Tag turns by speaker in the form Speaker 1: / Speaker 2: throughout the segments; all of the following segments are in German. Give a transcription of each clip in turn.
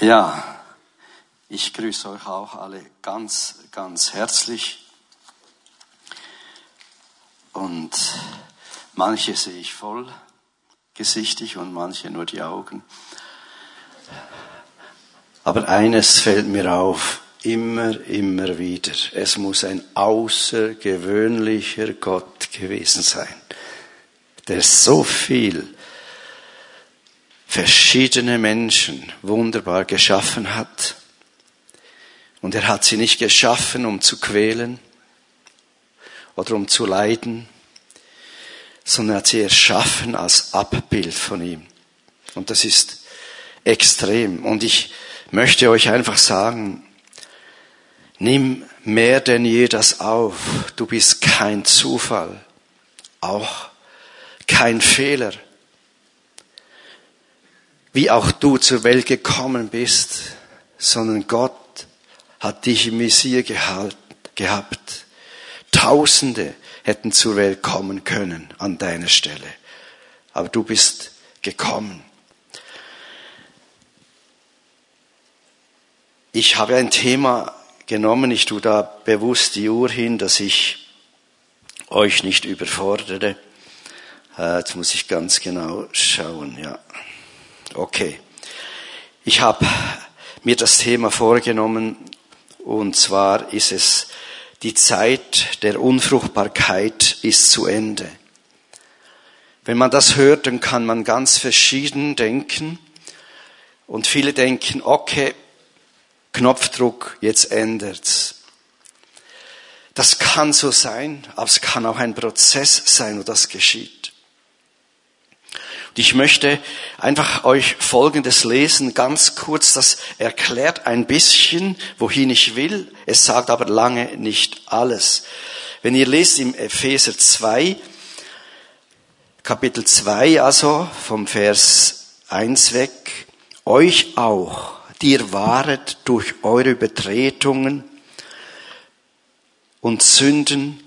Speaker 1: Ja, ich grüße euch auch alle ganz, ganz herzlich. Und manche sehe ich voll gesichtig und manche nur die Augen. Aber eines fällt mir auf, immer, immer wieder. Es muss ein außergewöhnlicher Gott gewesen sein, der so viel verschiedene Menschen wunderbar geschaffen hat. Und er hat sie nicht geschaffen, um zu quälen oder um zu leiden, sondern er hat sie erschaffen als Abbild von ihm. Und das ist extrem. Und ich möchte euch einfach sagen, nimm mehr denn je das auf. Du bist kein Zufall, auch kein Fehler wie auch du zur Welt gekommen bist, sondern Gott hat dich im Visier gehabt. Tausende hätten zur Welt kommen können an deiner Stelle. Aber du bist gekommen. Ich habe ein Thema genommen, ich tue da bewusst die Uhr hin, dass ich euch nicht überfordere. Äh, jetzt muss ich ganz genau schauen, ja. Okay. Ich habe mir das Thema vorgenommen und zwar ist es, die Zeit der Unfruchtbarkeit ist zu Ende. Wenn man das hört, dann kann man ganz verschieden denken und viele denken, okay, Knopfdruck, jetzt ändert's. Das kann so sein, aber es kann auch ein Prozess sein, wo das geschieht. Ich möchte einfach euch Folgendes lesen, ganz kurz, das erklärt ein bisschen, wohin ich will, es sagt aber lange nicht alles. Wenn ihr lest im Epheser 2, Kapitel 2, also vom Vers 1 weg, euch auch, die ihr waret durch eure Übertretungen und Sünden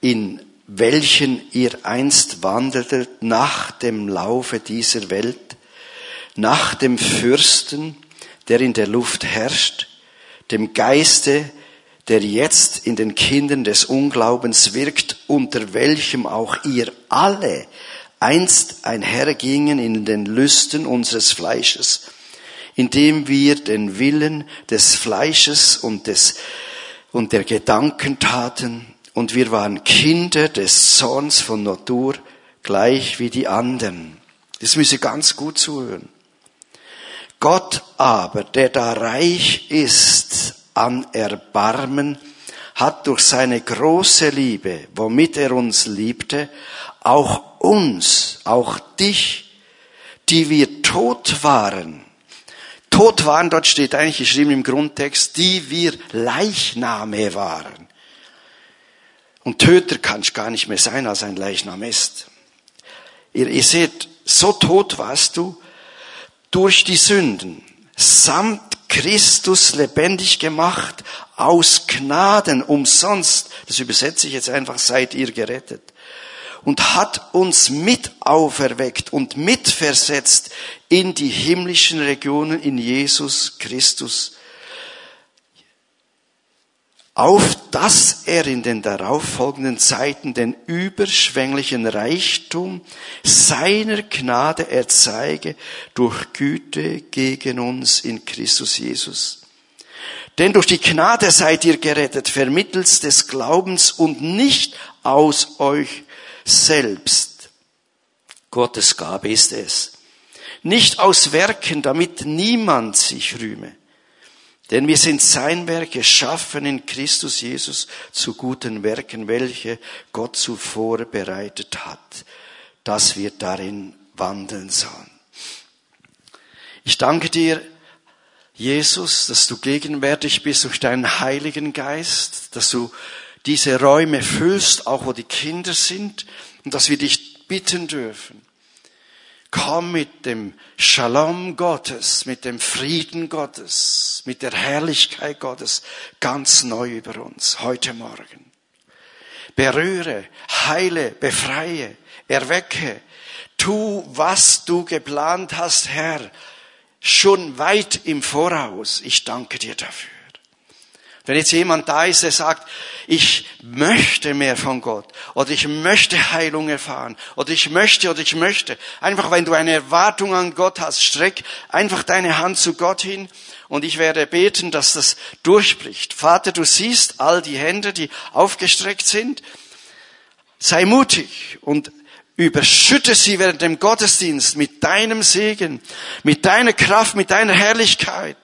Speaker 1: in welchen ihr einst wandeltet nach dem Laufe dieser Welt, nach dem Fürsten, der in der Luft herrscht, dem Geiste, der jetzt in den Kindern des Unglaubens wirkt, unter welchem auch ihr alle einst einhergingen in den Lüsten unseres Fleisches, indem wir den Willen des Fleisches und des und der Gedanken taten und wir waren Kinder des Sohns von Natur, gleich wie die anderen. Das müssen Sie ganz gut zuhören. Gott aber, der da reich ist an Erbarmen, hat durch seine große Liebe, womit er uns liebte, auch uns, auch dich, die wir tot waren, tot waren, dort steht eigentlich geschrieben im Grundtext, die wir Leichname waren. Und Töter kannst gar nicht mehr sein, als ein Leichnam ist. Ihr, ihr seht, so tot warst du durch die Sünden, samt Christus lebendig gemacht, aus Gnaden, umsonst, das übersetze ich jetzt einfach, seid ihr gerettet. Und hat uns mit auferweckt und mitversetzt in die himmlischen Regionen in Jesus Christus auf dass er in den darauffolgenden Zeiten den überschwänglichen Reichtum seiner Gnade erzeige durch Güte gegen uns in Christus Jesus. Denn durch die Gnade seid ihr gerettet, vermittels des Glaubens und nicht aus euch selbst. Gottes Gabe ist es. Nicht aus Werken, damit niemand sich rühme. Denn wir sind sein Werk geschaffen in Christus Jesus zu guten Werken, welche Gott zuvor bereitet hat, dass wir darin wandeln sollen. Ich danke dir, Jesus, dass du gegenwärtig bist durch deinen Heiligen Geist, dass du diese Räume füllst, auch wo die Kinder sind, und dass wir dich bitten dürfen, Komm mit dem Shalom Gottes, mit dem Frieden Gottes, mit der Herrlichkeit Gottes ganz neu über uns heute Morgen. Berühre, heile, befreie, erwecke, tu, was du geplant hast, Herr, schon weit im Voraus. Ich danke dir dafür. Wenn jetzt jemand da ist, der sagt, ich möchte mehr von Gott oder ich möchte Heilung erfahren oder ich möchte oder ich möchte, einfach wenn du eine Erwartung an Gott hast, streck einfach deine Hand zu Gott hin und ich werde beten, dass das durchbricht. Vater, du siehst all die Hände, die aufgestreckt sind. Sei mutig und überschütte sie während dem Gottesdienst mit deinem Segen, mit deiner Kraft, mit deiner Herrlichkeit.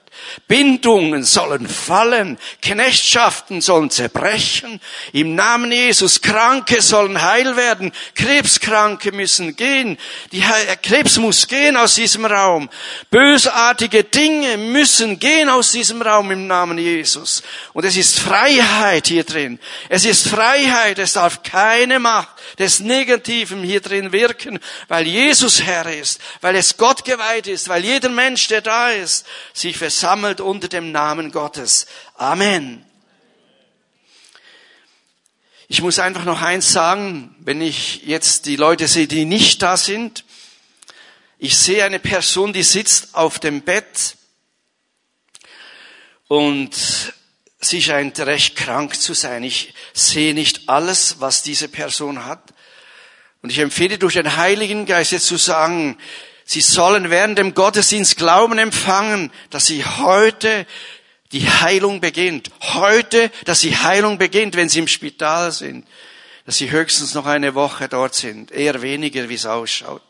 Speaker 1: Bindungen sollen fallen, Knechtschaften sollen zerbrechen. Im Namen Jesus, Kranke sollen heil werden, Krebskranke müssen gehen, die Krebs muss gehen aus diesem Raum. Bösartige Dinge müssen gehen aus diesem Raum im Namen Jesus. Und es ist Freiheit hier drin. Es ist Freiheit, es darf keine Macht des Negativen hier drin wirken, weil Jesus Herr ist, weil es Gott geweiht ist, weil jeder Mensch, der da ist, sich versammelt unter dem Namen Gottes. Amen. Ich muss einfach noch eins sagen, wenn ich jetzt die Leute sehe, die nicht da sind. Ich sehe eine Person, die sitzt auf dem Bett und sie scheint recht krank zu sein. Ich sehe nicht alles, was diese Person hat. Und ich empfehle durch den Heiligen Geist jetzt zu sagen, sie sollen während dem Gottesdienst Glauben empfangen, dass sie heute die Heilung beginnt. Heute, dass die Heilung beginnt, wenn sie im Spital sind. Dass sie höchstens noch eine Woche dort sind. Eher weniger, wie es ausschaut.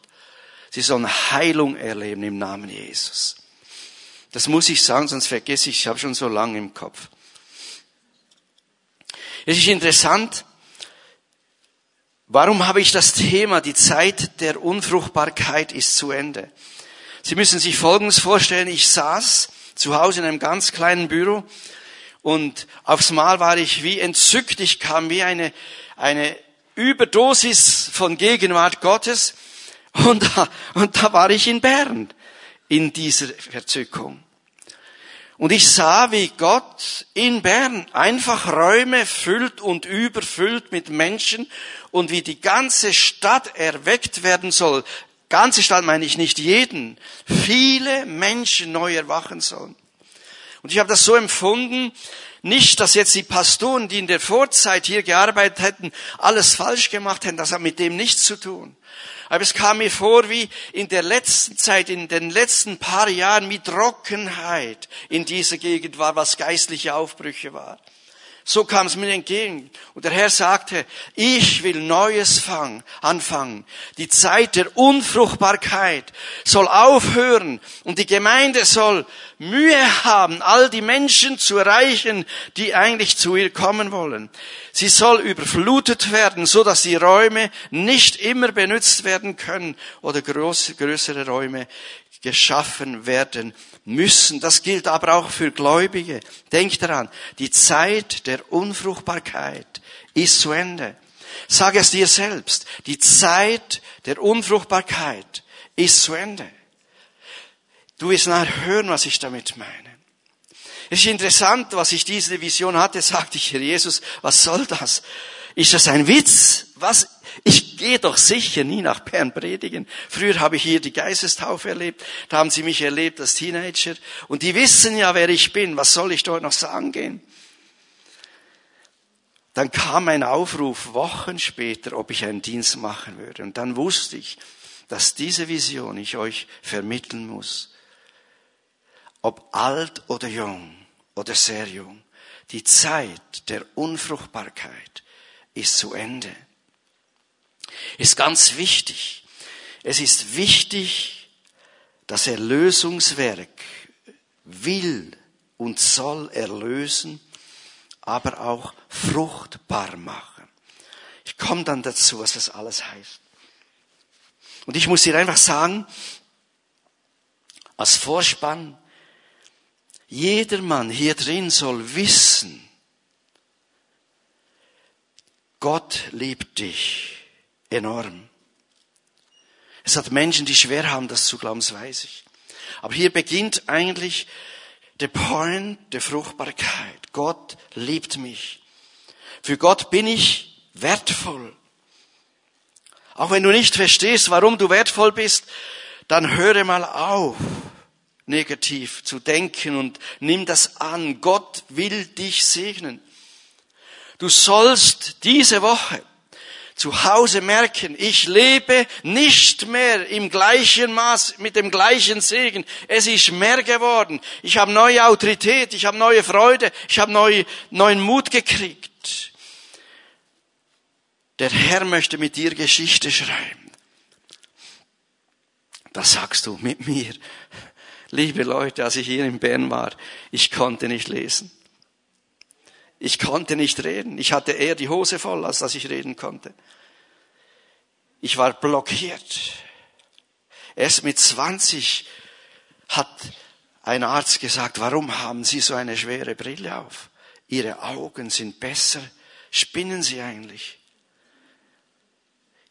Speaker 1: Sie sollen Heilung erleben im Namen Jesus. Das muss ich sagen, sonst vergesse ich, ich habe schon so lange im Kopf. Es ist interessant, warum habe ich das Thema, die Zeit der Unfruchtbarkeit ist zu Ende. Sie müssen sich Folgendes vorstellen, ich saß zu Hause in einem ganz kleinen Büro und aufs Mal war ich wie entzückt, ich kam wie eine, eine Überdosis von Gegenwart Gottes und da, und da war ich in Bern in dieser Verzückung. Und ich sah, wie Gott in Bern einfach Räume füllt und überfüllt mit Menschen und wie die ganze Stadt erweckt werden soll. Ganze Stadt meine ich nicht jeden. Viele Menschen neu erwachen sollen. Und ich habe das so empfunden, nicht, dass jetzt die Pastoren, die in der Vorzeit hier gearbeitet hätten, alles falsch gemacht hätten. Das hat mit dem nichts zu tun. Aber es kam mir vor, wie in der letzten Zeit, in den letzten paar Jahren, wie Trockenheit in dieser Gegend war, was geistliche Aufbrüche war. So kam es mir entgegen. Und der Herr sagte, ich will Neues fang, anfangen. Die Zeit der Unfruchtbarkeit soll aufhören und die Gemeinde soll Mühe haben, all die Menschen zu erreichen, die eigentlich zu ihr kommen wollen. Sie soll überflutet werden, so dass die Räume nicht immer benutzt werden können oder größere Räume geschaffen werden müssen. Das gilt aber auch für Gläubige. Denk daran, die Zeit der Unfruchtbarkeit ist zu Ende. Sag es dir selbst, die Zeit der Unfruchtbarkeit ist zu Ende. Du wirst nachher hören, was ich damit meine. Es ist interessant, was ich diese Vision hatte, sagte ich, Herr Jesus, was soll das? Ist das ein Witz? Was ich gehe doch sicher nie nach Bern predigen. Früher habe ich hier die Geistestaufe erlebt. Da haben sie mich erlebt als Teenager. Und die wissen ja, wer ich bin. Was soll ich dort noch sagen gehen? Dann kam ein Aufruf Wochen später, ob ich einen Dienst machen würde. Und dann wusste ich, dass diese Vision ich euch vermitteln muss. Ob alt oder jung oder sehr jung. Die Zeit der Unfruchtbarkeit ist zu Ende ist ganz wichtig. Es ist wichtig, das Erlösungswerk will und soll erlösen, aber auch fruchtbar machen. Ich komme dann dazu, was das alles heißt. Und ich muss dir einfach sagen, als Vorspann, jedermann hier drin soll wissen, Gott liebt dich enorm. Es hat Menschen, die schwer haben, das zu glauben, das weiß ich. Aber hier beginnt eigentlich der Point der Fruchtbarkeit. Gott liebt mich. Für Gott bin ich wertvoll. Auch wenn du nicht verstehst, warum du wertvoll bist, dann höre mal auf, negativ zu denken und nimm das an. Gott will dich segnen. Du sollst diese Woche zu Hause merken, ich lebe nicht mehr im gleichen Maß, mit dem gleichen Segen. Es ist mehr geworden. Ich habe neue Autorität, ich habe neue Freude, ich habe neue, neuen Mut gekriegt. Der Herr möchte mit dir Geschichte schreiben. Das sagst du mit mir. Liebe Leute, als ich hier in Bern war, ich konnte nicht lesen. Ich konnte nicht reden. Ich hatte eher die Hose voll, als dass ich reden konnte. Ich war blockiert. Erst mit 20 hat ein Arzt gesagt, warum haben Sie so eine schwere Brille auf? Ihre Augen sind besser. Spinnen Sie eigentlich?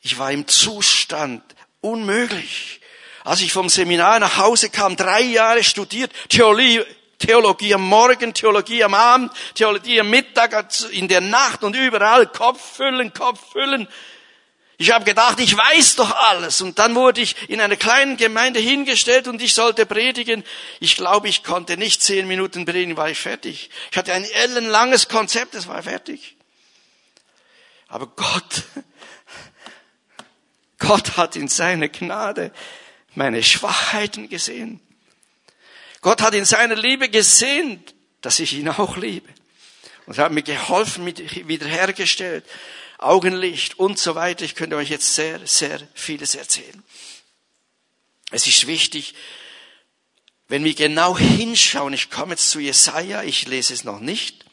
Speaker 1: Ich war im Zustand unmöglich. Als ich vom Seminar nach Hause kam, drei Jahre studiert, Theologie, Theologie am Morgen, Theologie am Abend, Theologie am Mittag, in der Nacht und überall Kopf füllen, Kopf füllen. Ich habe gedacht, ich weiß doch alles. Und dann wurde ich in einer kleinen Gemeinde hingestellt und ich sollte predigen. Ich glaube, ich konnte nicht zehn Minuten predigen, war ich fertig. Ich hatte ein ellenlanges Konzept, es war fertig. Aber Gott, Gott hat in seiner Gnade meine Schwachheiten gesehen. Gott hat in seiner Liebe gesehen, dass ich ihn auch liebe. Und hat mir geholfen, mit wiederhergestellt, Augenlicht und so weiter. Ich könnte euch jetzt sehr, sehr vieles erzählen. Es ist wichtig, wenn wir genau hinschauen, ich komme jetzt zu Jesaja, ich lese es noch nicht,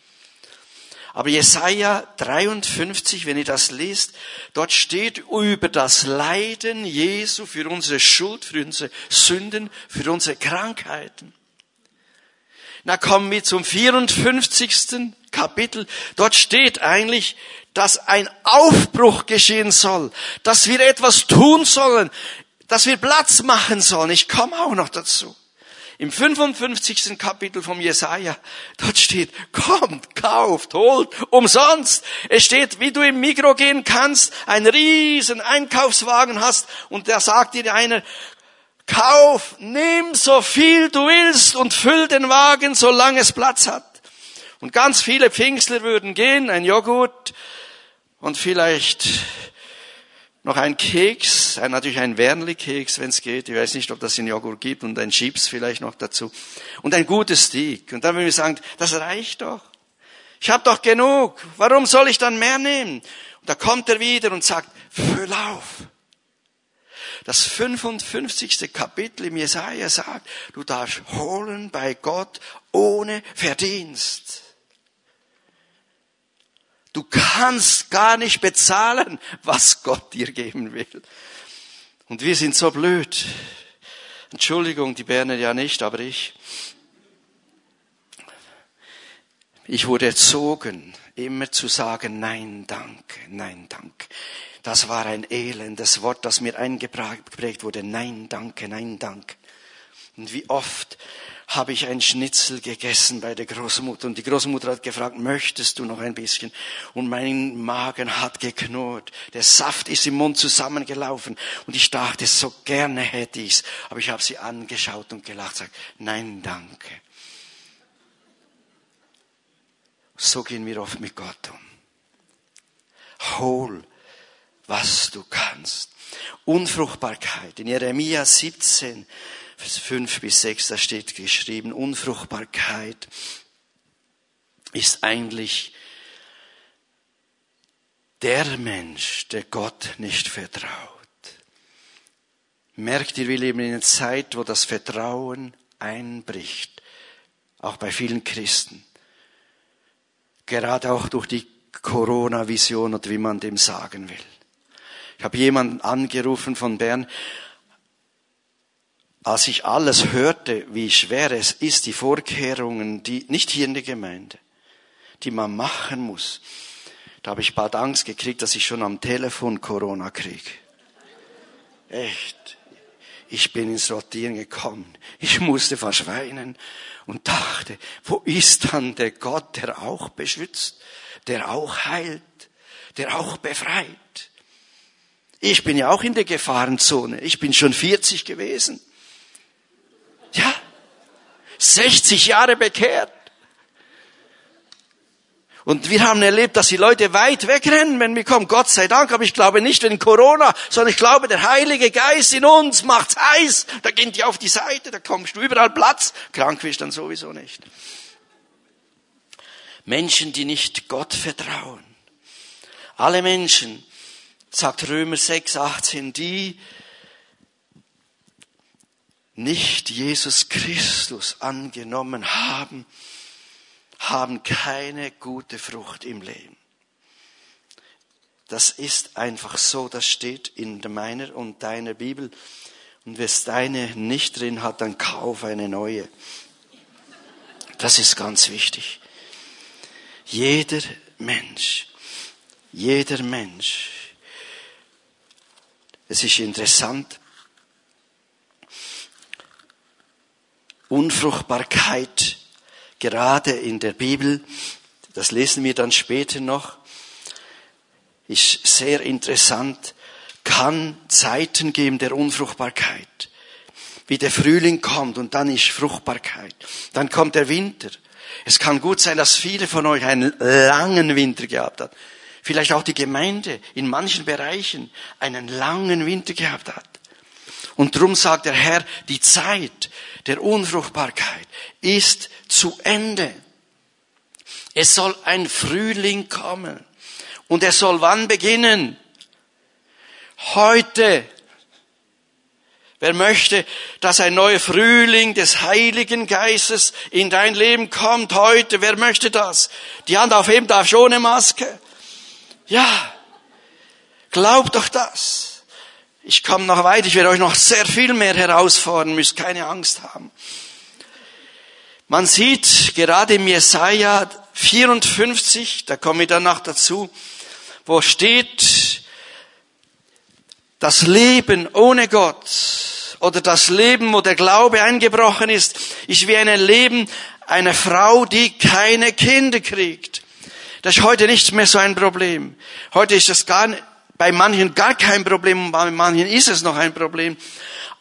Speaker 1: aber Jesaja 53, wenn ihr das liest, dort steht über das Leiden Jesu für unsere Schuld, für unsere Sünden, für unsere Krankheiten. Na kommen wir zum 54. Kapitel. Dort steht eigentlich, dass ein Aufbruch geschehen soll, dass wir etwas tun sollen, dass wir Platz machen sollen. Ich komme auch noch dazu. Im 55. Kapitel vom Jesaja, dort steht, kommt, kauft, holt, umsonst. Es steht, wie du im Mikro gehen kannst, ein riesen Einkaufswagen hast und da sagt dir einer, Kauf, nimm so viel du willst und füll den Wagen, solange es Platz hat. Und ganz viele Pfingstler würden gehen, ein Joghurt und vielleicht noch ein Keks, natürlich ein Wernli-Keks, wenn es geht. Ich weiß nicht, ob das in Joghurt gibt und ein Chips vielleicht noch dazu. Und ein gutes Steak. Und dann würden wir sagen, das reicht doch. Ich habe doch genug. Warum soll ich dann mehr nehmen? Und da kommt er wieder und sagt, füll auf. Das 55. Kapitel im Jesaja sagt, du darfst holen bei Gott ohne Verdienst. Du kannst gar nicht bezahlen, was Gott dir geben will. Und wir sind so blöd. Entschuldigung, die Berner ja nicht, aber ich. Ich wurde erzogen, immer zu sagen, nein, danke, nein, danke. Das war ein elendes Wort, das mir eingeprägt wurde. Nein, danke, nein, danke. Und wie oft habe ich ein Schnitzel gegessen bei der Großmutter und die Großmutter hat gefragt, möchtest du noch ein bisschen? Und mein Magen hat geknurrt. Der Saft ist im Mund zusammengelaufen und ich dachte, so gerne hätte ich's. Aber ich habe sie angeschaut und gelacht, sagt, nein, danke. So gehen wir oft mit Gott um. Hol was du kannst. Unfruchtbarkeit. In Jeremia 17, Vers 5 bis 6, da steht geschrieben, Unfruchtbarkeit ist eigentlich der Mensch, der Gott nicht vertraut. Merkt ihr, wir leben in einer Zeit, wo das Vertrauen einbricht, auch bei vielen Christen. Gerade auch durch die Corona-Vision oder wie man dem sagen will. Ich habe jemanden angerufen von Bern, als ich alles hörte, wie schwer es ist, die Vorkehrungen, die, nicht hier in der Gemeinde, die man machen muss, da habe ich bald Angst gekriegt, dass ich schon am Telefon Corona kriege. Echt. Ich bin ins Rotieren gekommen. Ich musste verschweinen und dachte, wo ist dann der Gott, der auch beschützt, der auch heilt, der auch befreit? Ich bin ja auch in der Gefahrenzone. Ich bin schon 40 gewesen. Ja, 60 Jahre bekehrt. Und wir haben erlebt, dass die Leute weit wegrennen, wenn wir kommen. Gott sei Dank, aber ich glaube nicht wegen Corona, sondern ich glaube, der Heilige Geist in uns macht's heiß. Da gehen die auf die Seite, da kommst du überall Platz. Krank wirst dann sowieso nicht. Menschen, die nicht Gott vertrauen. Alle Menschen, sagt Römer 6, 18, die nicht Jesus Christus angenommen haben, haben keine gute Frucht im Leben. Das ist einfach so, das steht in meiner und deiner Bibel. Und es deine nicht drin hat, dann kauf eine neue. Das ist ganz wichtig. Jeder Mensch, jeder Mensch. Es ist interessant. Unfruchtbarkeit gerade in der Bibel, das lesen wir dann später noch, ist sehr interessant, kann Zeiten geben der Unfruchtbarkeit. Wie der Frühling kommt und dann ist Fruchtbarkeit. Dann kommt der Winter. Es kann gut sein, dass viele von euch einen langen Winter gehabt hat. Vielleicht auch die Gemeinde in manchen Bereichen einen langen Winter gehabt hat. Und drum sagt der Herr, die Zeit der Unfruchtbarkeit ist zu Ende. Es soll ein Frühling kommen. Und er soll wann beginnen? Heute. Wer möchte, dass ein neuer Frühling des Heiligen Geistes in dein Leben kommt heute? Wer möchte das? Die Hand aufheben darf ohne Maske. Ja. Glaub doch das. Ich komme noch weit, ich werde euch noch sehr viel mehr herausfordern, müsst keine Angst haben. Man sieht gerade im Jesaja 54, da komme ich danach dazu, wo steht, das Leben ohne Gott oder das Leben, wo der Glaube eingebrochen ist, ist wie ein Leben einer Frau, die keine Kinder kriegt. Das ist heute nicht mehr so ein Problem. Heute ist das gar nicht, bei manchen gar kein Problem, bei manchen ist es noch ein Problem.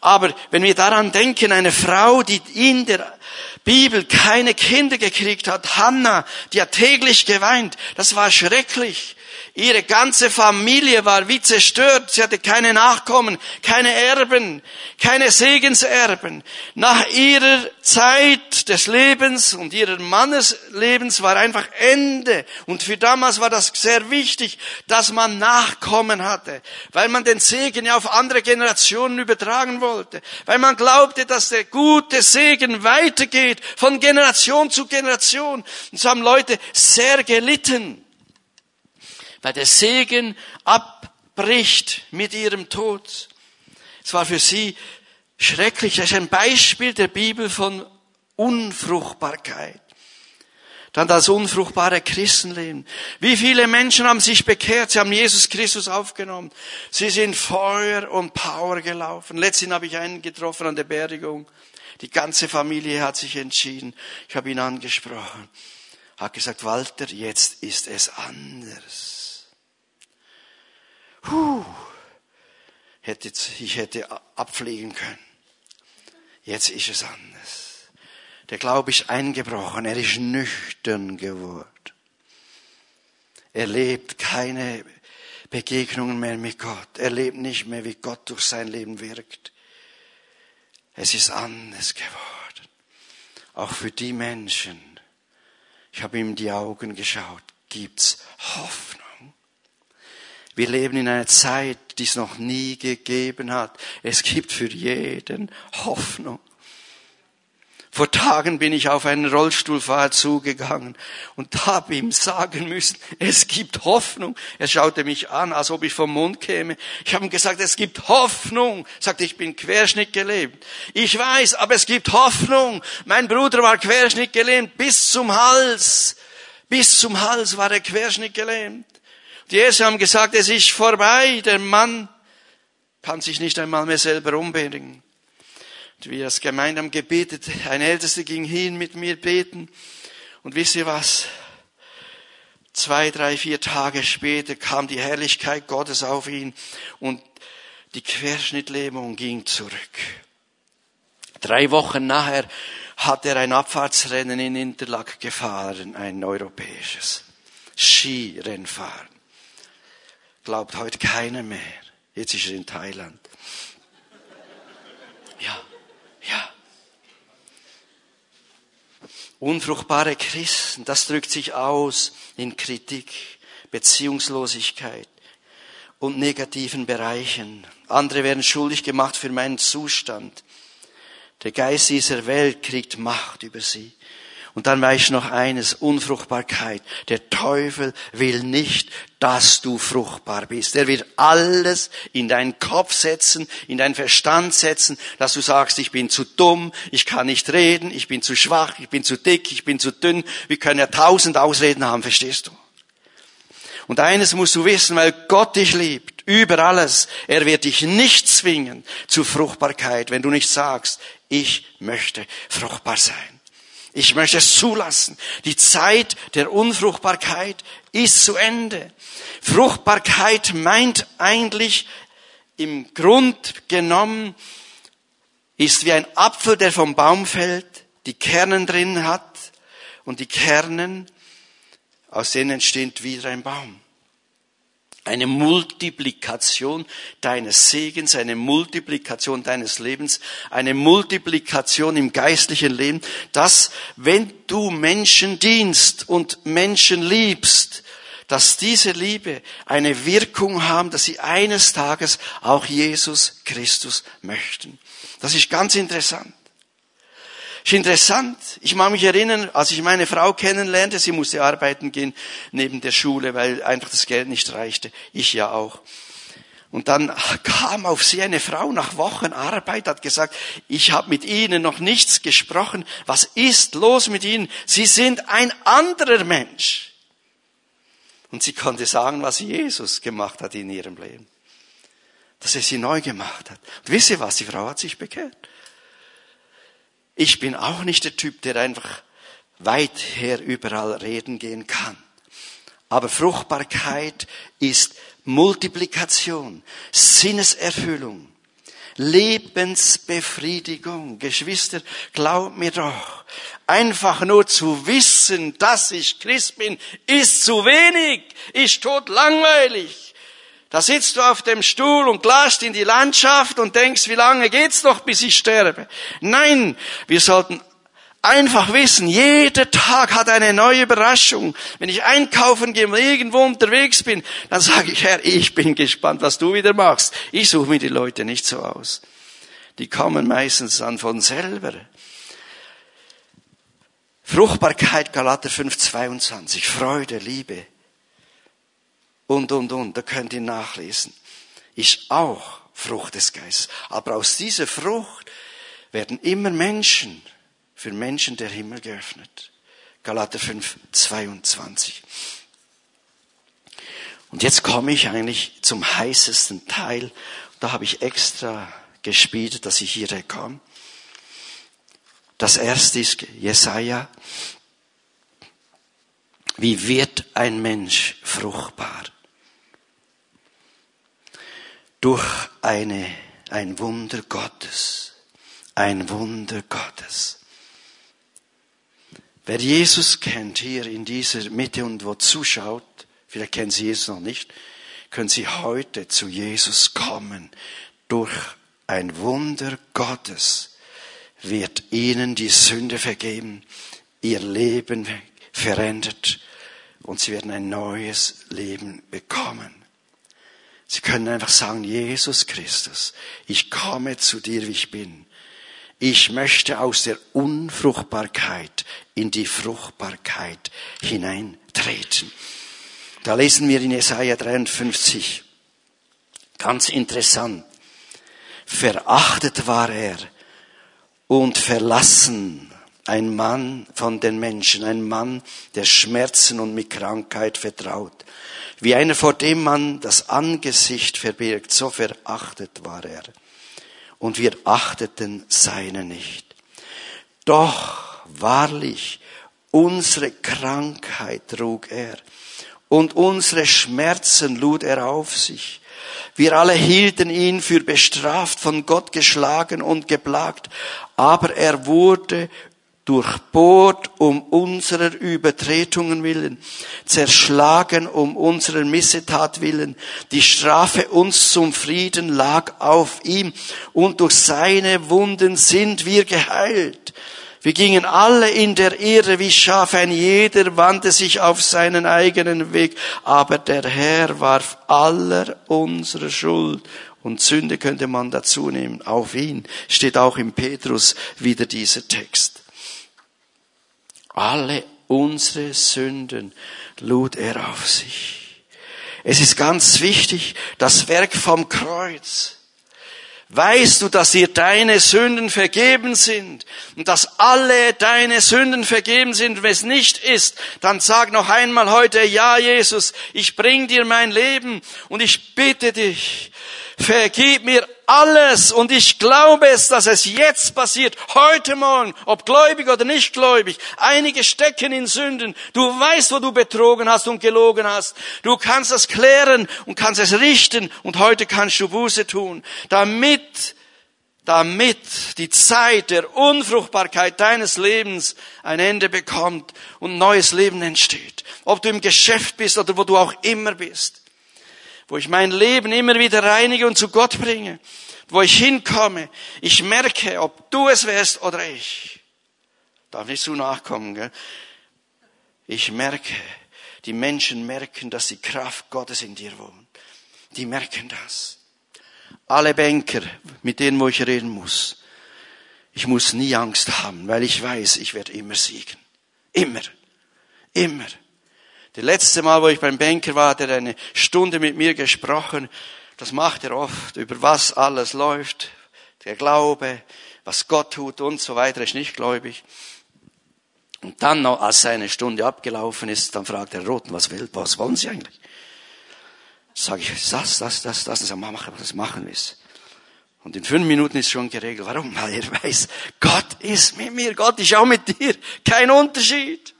Speaker 1: Aber wenn wir daran denken, eine Frau, die in der Bibel keine Kinder gekriegt hat, Hannah, die hat täglich geweint, das war schrecklich. Ihre ganze Familie war wie zerstört. Sie hatte keine Nachkommen, keine Erben, keine Segenserben. Nach ihrer Zeit des Lebens und ihrer Manneslebens war einfach Ende. Und für damals war das sehr wichtig, dass man Nachkommen hatte, weil man den Segen ja auf andere Generationen übertragen wollte, weil man glaubte, dass der gute Segen weitergeht von Generation zu Generation. Und so haben Leute sehr gelitten weil der Segen abbricht mit ihrem Tod. Es war für sie schrecklich. Das ist ein Beispiel der Bibel von Unfruchtbarkeit. Dann das unfruchtbare Christenleben. Wie viele Menschen haben sich bekehrt? Sie haben Jesus Christus aufgenommen. Sie sind Feuer und Power gelaufen. Letztens habe ich einen getroffen an der Beerdigung. Die ganze Familie hat sich entschieden. Ich habe ihn angesprochen. Hat gesagt, Walter, jetzt ist es anders. Puh, hätte, ich hätte abfliegen können. Jetzt ist es anders. Der Glaube ist eingebrochen, er ist nüchtern geworden. Er lebt keine Begegnungen mehr mit Gott. Er lebt nicht mehr, wie Gott durch sein Leben wirkt. Es ist anders geworden. Auch für die Menschen, ich habe ihm die Augen geschaut, gibt's Hoffnung. Wir leben in einer Zeit, die es noch nie gegeben hat. Es gibt für jeden Hoffnung. Vor Tagen bin ich auf einen Rollstuhlfahrer zugegangen und habe ihm sagen müssen, es gibt Hoffnung. Er schaute mich an, als ob ich vom Mond käme. Ich habe ihm gesagt, es gibt Hoffnung. Er sagte, ich bin Querschnitt gelähmt. Ich weiß, aber es gibt Hoffnung. Mein Bruder war Querschnitt gelähmt bis zum Hals. Bis zum Hals war er Querschnitt gelähmt. Die Ärzte haben gesagt, es ist vorbei. Der Mann kann sich nicht einmal mehr selber umbringen. Und wir als Gemeinde haben gebetet. Ein Ältester ging hin mit mir beten. Und wisst ihr was? Zwei, drei, vier Tage später kam die Herrlichkeit Gottes auf ihn und die Querschnittlähmung ging zurück. Drei Wochen nachher hat er ein Abfahrtsrennen in Interlaken gefahren, ein europäisches. Skirennfahren. Glaubt heute keiner mehr. Jetzt ist er in Thailand. Ja, ja. Unfruchtbare Christen, das drückt sich aus in Kritik, Beziehungslosigkeit und negativen Bereichen. Andere werden schuldig gemacht für meinen Zustand. Der Geist dieser Welt kriegt Macht über sie. Und dann weiß ich noch eines, Unfruchtbarkeit. Der Teufel will nicht, dass du fruchtbar bist. Er wird alles in deinen Kopf setzen, in deinen Verstand setzen, dass du sagst, ich bin zu dumm, ich kann nicht reden, ich bin zu schwach, ich bin zu dick, ich bin zu dünn. Wir können ja tausend Ausreden haben, verstehst du? Und eines musst du wissen, weil Gott dich liebt, über alles. Er wird dich nicht zwingen zu Fruchtbarkeit, wenn du nicht sagst, ich möchte fruchtbar sein. Ich möchte es zulassen. Die Zeit der Unfruchtbarkeit ist zu Ende. Fruchtbarkeit meint eigentlich im Grund genommen, ist wie ein Apfel, der vom Baum fällt, die Kernen drin hat und die Kernen, aus denen entsteht wieder ein Baum. Eine Multiplikation deines Segens, eine Multiplikation deines Lebens, eine Multiplikation im geistlichen Leben, dass wenn du Menschen dienst und Menschen liebst, dass diese Liebe eine Wirkung haben, dass sie eines Tages auch Jesus Christus möchten. Das ist ganz interessant. Ist interessant. Ich mag mich erinnern, als ich meine Frau kennenlernte, sie musste arbeiten gehen neben der Schule, weil einfach das Geld nicht reichte. Ich ja auch. Und dann kam auf sie eine Frau nach Wochen Arbeit, hat gesagt, ich habe mit Ihnen noch nichts gesprochen. Was ist los mit Ihnen? Sie sind ein anderer Mensch. Und sie konnte sagen, was Jesus gemacht hat in ihrem Leben. Dass er sie neu gemacht hat. Und wisst ihr was? Die Frau hat sich bekehrt. Ich bin auch nicht der Typ, der einfach weit her überall reden gehen kann. Aber Fruchtbarkeit ist Multiplikation, Sinneserfüllung, Lebensbefriedigung. Geschwister, glaubt mir doch, einfach nur zu wissen, dass ich Christ bin, ist zu wenig, ist tot langweilig. Da sitzt du auf dem Stuhl und glasst in die Landschaft und denkst, wie lange geht's noch, bis ich sterbe? Nein, wir sollten einfach wissen, jeder Tag hat eine neue Überraschung. Wenn ich einkaufen gehe und irgendwo unterwegs bin, dann sage ich, Herr, ich bin gespannt, was du wieder machst. Ich suche mir die Leute nicht so aus. Die kommen meistens dann von selber. Fruchtbarkeit, Galater 5, 22, Freude, Liebe, und, und, und. Da könnt ihr nachlesen. Ist auch Frucht des Geistes. Aber aus dieser Frucht werden immer Menschen, für Menschen der Himmel geöffnet. Galater 5, 22. Und jetzt komme ich eigentlich zum heißesten Teil. Da habe ich extra gespielt, dass ich hierher komme. Das erste ist Jesaja. Wie wird ein Mensch fruchtbar? Durch eine, ein Wunder Gottes. Ein Wunder Gottes. Wer Jesus kennt hier in dieser Mitte und wo zuschaut, vielleicht kennen Sie Jesus noch nicht, können Sie heute zu Jesus kommen. Durch ein Wunder Gottes wird Ihnen die Sünde vergeben, Ihr Leben verändert und Sie werden ein neues Leben bekommen. Sie können einfach sagen, Jesus Christus, ich komme zu dir, wie ich bin. Ich möchte aus der Unfruchtbarkeit in die Fruchtbarkeit hineintreten. Da lesen wir in Jesaja 53. Ganz interessant. Verachtet war er und verlassen ein Mann von den Menschen, ein Mann, der Schmerzen und mit Krankheit vertraut. Wie einer, vor dem man das Angesicht verbirgt, so verachtet war er. Und wir achteten seine nicht. Doch wahrlich, unsere Krankheit trug er und unsere Schmerzen lud er auf sich. Wir alle hielten ihn für bestraft, von Gott geschlagen und geplagt, aber er wurde durchbohrt um unserer Übertretungen willen, zerschlagen um unserer Missetat willen. Die Strafe uns zum Frieden lag auf ihm und durch seine Wunden sind wir geheilt. Wir gingen alle in der Irre wie Schafe, ein jeder wandte sich auf seinen eigenen Weg, aber der Herr warf aller unserer Schuld und Sünde könnte man dazu nehmen, auf ihn. Steht auch im Petrus wieder dieser Text. Alle unsere Sünden lud er auf sich. Es ist ganz wichtig, das Werk vom Kreuz. Weißt du, dass dir deine Sünden vergeben sind und dass alle deine Sünden vergeben sind? Wenn es nicht ist, dann sag noch einmal heute, ja Jesus, ich bring dir mein Leben und ich bitte dich, vergib mir alles und ich glaube es, dass es jetzt passiert, heute Morgen, ob gläubig oder nicht gläubig. Einige stecken in Sünden. Du weißt, wo du betrogen hast und gelogen hast. Du kannst das klären und kannst es richten und heute kannst du Buße tun, damit damit die Zeit der Unfruchtbarkeit deines Lebens ein Ende bekommt und neues Leben entsteht. Ob du im Geschäft bist oder wo du auch immer bist wo ich mein Leben immer wieder reinige und zu Gott bringe, wo ich hinkomme, ich merke, ob du es wärst oder ich. Darf nicht so nachkommen, gell? Ich merke, die Menschen merken, dass die Kraft Gottes in dir wohnt. Die merken das. Alle Banker, mit denen wo ich reden muss, ich muss nie Angst haben, weil ich weiß, ich werde immer siegen. Immer. Immer. Das letzte Mal, wo ich beim Banker war, hat er eine Stunde mit mir gesprochen. Das macht er oft, über was alles läuft, der Glaube, was Gott tut und so weiter, er ist nicht gläubig. Und dann, als seine Stunde abgelaufen ist, dann fragt er Roten, was will, was wollen Sie eigentlich? Sag ich, das, das, das, das, das machen, was machen wir. Und in fünf Minuten ist schon geregelt. Warum? Weil er weiß, Gott ist mit mir, Gott ist auch mit dir. Kein Unterschied.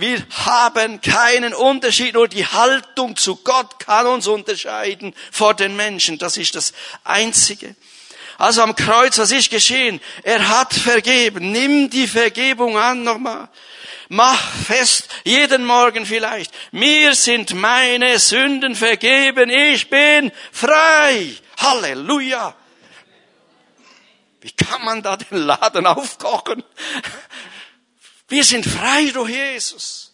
Speaker 1: Wir haben keinen Unterschied, nur die Haltung zu Gott kann uns unterscheiden vor den Menschen. Das ist das Einzige. Also am Kreuz, was ist geschehen? Er hat vergeben. Nimm die Vergebung an nochmal. Mach fest, jeden Morgen vielleicht. Mir sind meine Sünden vergeben. Ich bin frei. Halleluja. Wie kann man da den Laden aufkochen? Wir sind frei durch Jesus.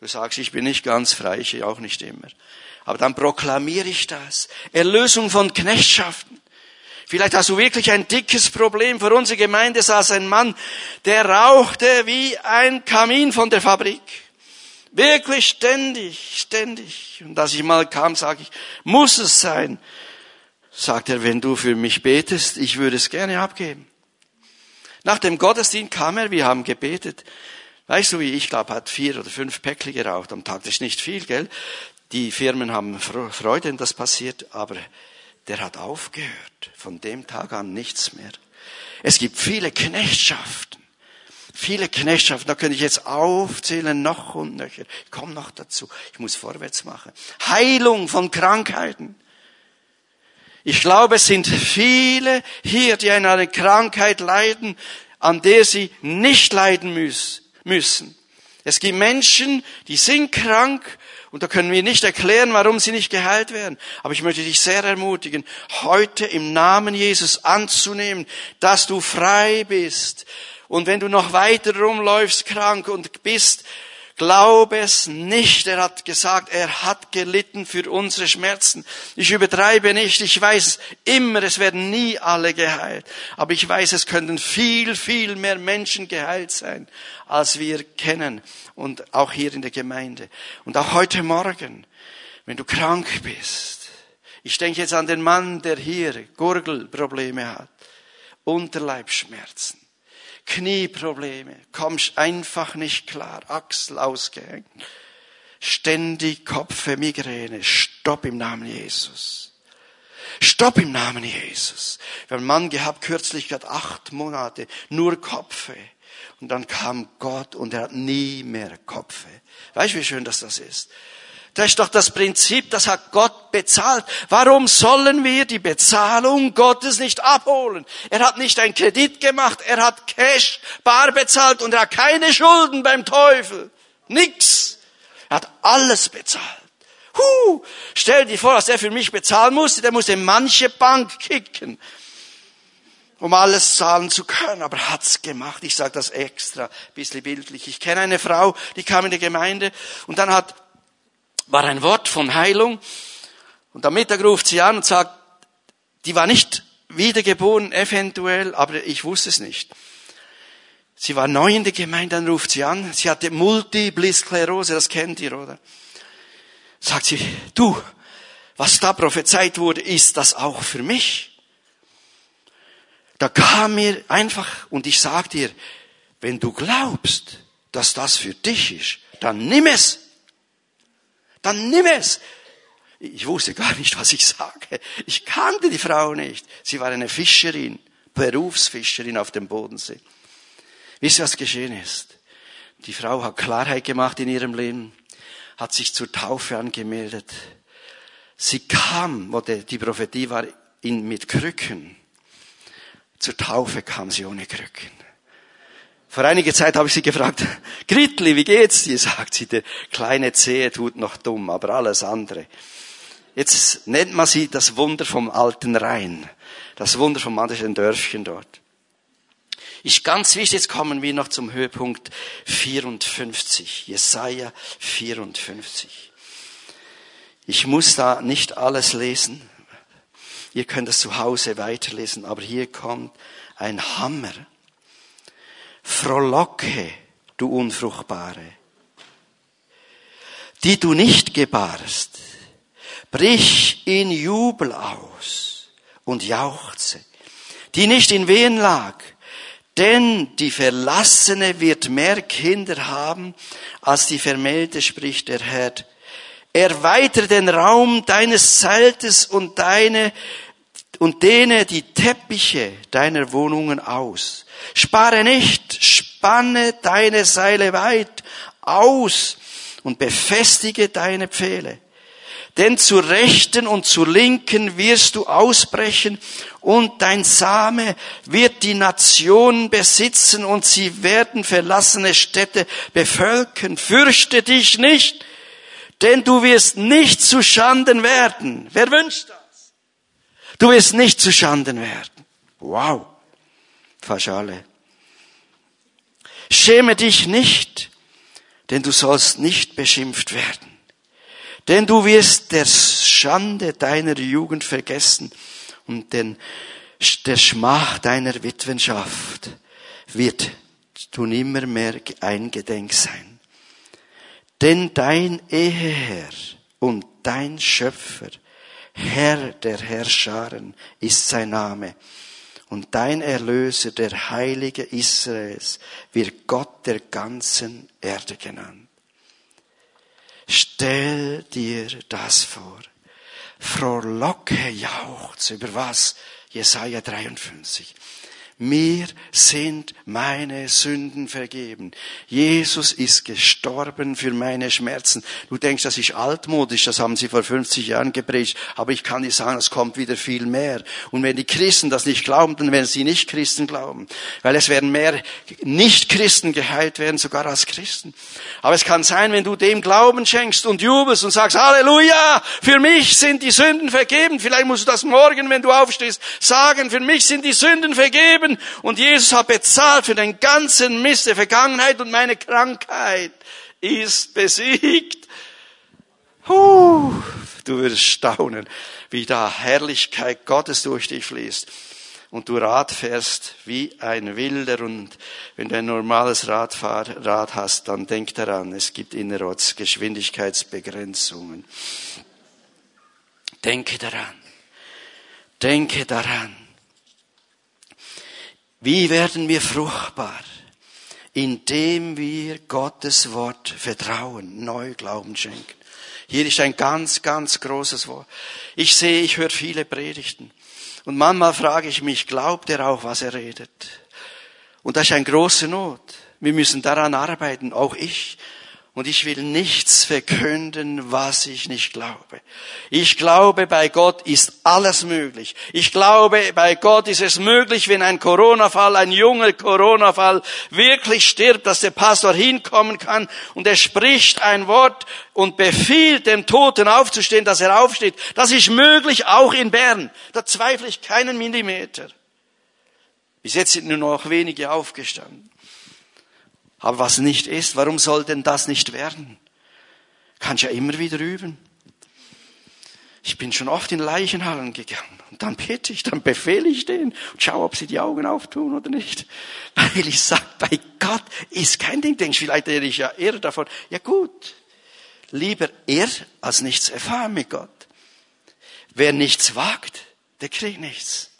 Speaker 1: Du sagst, ich bin nicht ganz frei, ich auch nicht immer. Aber dann proklamiere ich das. Erlösung von Knechtschaften. Vielleicht hast du wirklich ein dickes Problem. Vor unserer Gemeinde saß ein Mann, der rauchte wie ein Kamin von der Fabrik. Wirklich ständig, ständig. Und als ich mal kam, sage ich, muss es sein? Sagt er, wenn du für mich betest, ich würde es gerne abgeben. Nach dem Gottesdienst kam er, wir haben gebetet. Weißt du, wie ich glaube, hat vier oder fünf Päckchen geraucht am Tag. Das ist nicht viel, gell? Die Firmen haben Freude, wenn das passiert, aber der hat aufgehört. Von dem Tag an nichts mehr. Es gibt viele Knechtschaften. Viele Knechtschaften, da könnte ich jetzt aufzählen, noch und nöcher. Ich komme noch dazu. Ich muss vorwärts machen. Heilung von Krankheiten. Ich glaube, es sind viele hier, die an einer Krankheit leiden, an der sie nicht leiden müssen. Es gibt Menschen, die sind krank und da können wir nicht erklären, warum sie nicht geheilt werden. Aber ich möchte dich sehr ermutigen, heute im Namen Jesus anzunehmen, dass du frei bist. Und wenn du noch weiter rumläufst krank und bist, Glaube es nicht. Er hat gesagt, er hat gelitten für unsere Schmerzen. Ich übertreibe nicht. Ich weiß immer, es werden nie alle geheilt. Aber ich weiß, es könnten viel, viel mehr Menschen geheilt sein, als wir kennen. Und auch hier in der Gemeinde. Und auch heute Morgen, wenn du krank bist. Ich denke jetzt an den Mann, der hier Gurgelprobleme hat. Unterleibschmerzen. Knieprobleme, kommst einfach nicht klar, Achsel ausgehängt, ständig Kopfe, Migräne, stopp im Namen Jesus. Stopp im Namen Jesus. Wir haben einen Mann gehabt, kürzlich gerade acht Monate, nur Kopfe. Und dann kam Gott und er hat nie mehr Kopfe. Weißt du, wie schön das das ist? Das ist doch das Prinzip, das hat Gott bezahlt. Warum sollen wir die Bezahlung Gottes nicht abholen? Er hat nicht einen Kredit gemacht, er hat Cash, bar bezahlt und er hat keine Schulden beim Teufel. Nix. Er hat alles bezahlt. Huh, stell dir vor, dass er für mich bezahlen musste, der musste manche Bank kicken, um alles zahlen zu können, aber er hat's gemacht. Ich sage das extra, bisschen bildlich. Ich kenne eine Frau, die kam in die Gemeinde und dann hat war ein Wort von Heilung. Und am Mittag ruft sie an und sagt, die war nicht wiedergeboren, eventuell, aber ich wusste es nicht. Sie war neu in der Gemeinde, dann ruft sie an. Sie hatte Multiple Sklerose, das kennt ihr, oder? Sagt sie, du, was da prophezeit wurde, ist das auch für mich? Da kam mir einfach, und ich sag dir, wenn du glaubst, dass das für dich ist, dann nimm es. Dann nimm es. Ich wusste gar nicht, was ich sage. Ich kannte die Frau nicht. Sie war eine Fischerin, Berufsfischerin auf dem Bodensee. Wisst ihr, was geschehen ist? Die Frau hat Klarheit gemacht in ihrem Leben, hat sich zur Taufe angemeldet. Sie kam, wo die Prophetie war, in, mit Krücken. Zur Taufe kam sie ohne Krücken. Vor einiger Zeit habe ich sie gefragt, Gritli, wie geht's dir? Sagt sie, der kleine Zehe tut noch dumm, aber alles andere. Jetzt nennt man sie das Wunder vom alten Rhein. Das Wunder vom anderen Dörfchen dort. Ist ganz wichtig, jetzt kommen wir noch zum Höhepunkt 54. Jesaja 54. Ich muss da nicht alles lesen. Ihr könnt es zu Hause weiterlesen, aber hier kommt ein Hammer Frohlocke, du Unfruchtbare, die du nicht gebarst. Brich in Jubel aus und jauchze, die nicht in Wehen lag, denn die Verlassene wird mehr Kinder haben, als die Vermählte, spricht der Herr. Erweitere den Raum deines Zeltes und deine und dehne die Teppiche deiner Wohnungen aus. Spare nicht, spanne deine Seile weit aus und befestige deine Pfähle. Denn zur Rechten und zur Linken wirst du ausbrechen und dein Same wird die Nationen besitzen und sie werden verlassene Städte bevölkern. Fürchte dich nicht, denn du wirst nicht zu Schanden werden. Wer wünscht das? Du wirst nicht zu Schanden werden. Wow. Fast alle. Schäme dich nicht, denn du sollst nicht beschimpft werden. Denn du wirst der Schande deiner Jugend vergessen und den, der Schmach deiner Witwenschaft wird du nimmer mehr eingedenk sein. Denn dein Eheherr und dein Schöpfer, Herr der Herrscharen ist sein Name und dein Erlöser, der Heilige Israels, wird Gott der ganzen Erde genannt. Stell dir das vor. Frohlocke jauchzt über was? Jesaja 53. Mir sind meine Sünden vergeben. Jesus ist gestorben für meine Schmerzen. Du denkst, das ist altmodisch, das haben sie vor 50 Jahren gepredigt. Aber ich kann dir sagen, es kommt wieder viel mehr. Und wenn die Christen das nicht glauben, dann werden sie nicht Christen glauben. Weil es werden mehr Nicht-Christen geheilt werden, sogar als Christen. Aber es kann sein, wenn du dem Glauben schenkst und jubelst und sagst, Halleluja, für mich sind die Sünden vergeben. Vielleicht musst du das morgen, wenn du aufstehst, sagen, für mich sind die Sünden vergeben und Jesus hat bezahlt für den ganzen Mist der Vergangenheit und meine Krankheit ist besiegt. Huh, du wirst staunen, wie da Herrlichkeit Gottes durch dich fließt und du Rad fährst wie ein Wilder und wenn du ein normales Radfahrrad hast, dann denk daran, es gibt innerorts Geschwindigkeitsbegrenzungen. Denke daran. Denke daran. Wie werden wir fruchtbar? Indem wir Gottes Wort vertrauen, neu Glauben schenken. Hier ist ein ganz, ganz großes Wort. Ich sehe, ich höre viele Predigten. Und manchmal frage ich mich, glaubt er auch, was er redet? Und das ist eine große Not. Wir müssen daran arbeiten, auch ich. Und ich will nichts verkünden, was ich nicht glaube. Ich glaube, bei Gott ist alles möglich. Ich glaube, bei Gott ist es möglich, wenn ein Corona-Fall, ein junger Corona-Fall wirklich stirbt, dass der Pastor hinkommen kann und er spricht ein Wort und befiehlt dem Toten aufzustehen, dass er aufsteht. Das ist möglich auch in Bern. Da zweifle ich keinen Millimeter. Bis jetzt sind nur noch wenige aufgestanden. Aber was nicht ist, warum soll denn das nicht werden? Kannst ja immer wieder üben. Ich bin schon oft in Leichenhallen gegangen und dann bete ich, dann befehle ich denen und schaue, ob sie die Augen auftun oder nicht. Weil ich sage, bei Gott ist kein Ding. Denkst vielleicht wäre ich ja eher davon. Ja gut, lieber er als nichts erfahren mit Gott. Wer nichts wagt, der kriegt nichts.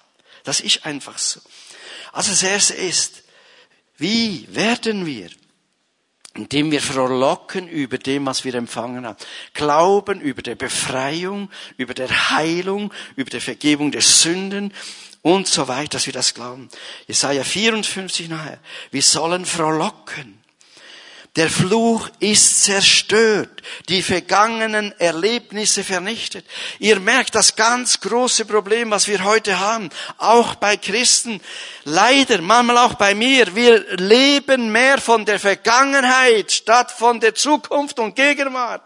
Speaker 1: Das ist einfach so. Also das erste ist, wie werden wir? Indem wir frohlocken über dem, was wir empfangen haben. Glauben über der Befreiung, über der Heilung, über der Vergebung der Sünden und so weiter, dass wir das glauben. Jesaja 54 nachher. Wir sollen frohlocken. Der Fluch ist zerstört, die vergangenen Erlebnisse vernichtet. Ihr merkt das ganz große Problem, was wir heute haben, auch bei Christen, leider, manchmal auch bei mir. Wir leben mehr von der Vergangenheit statt von der Zukunft und Gegenwart.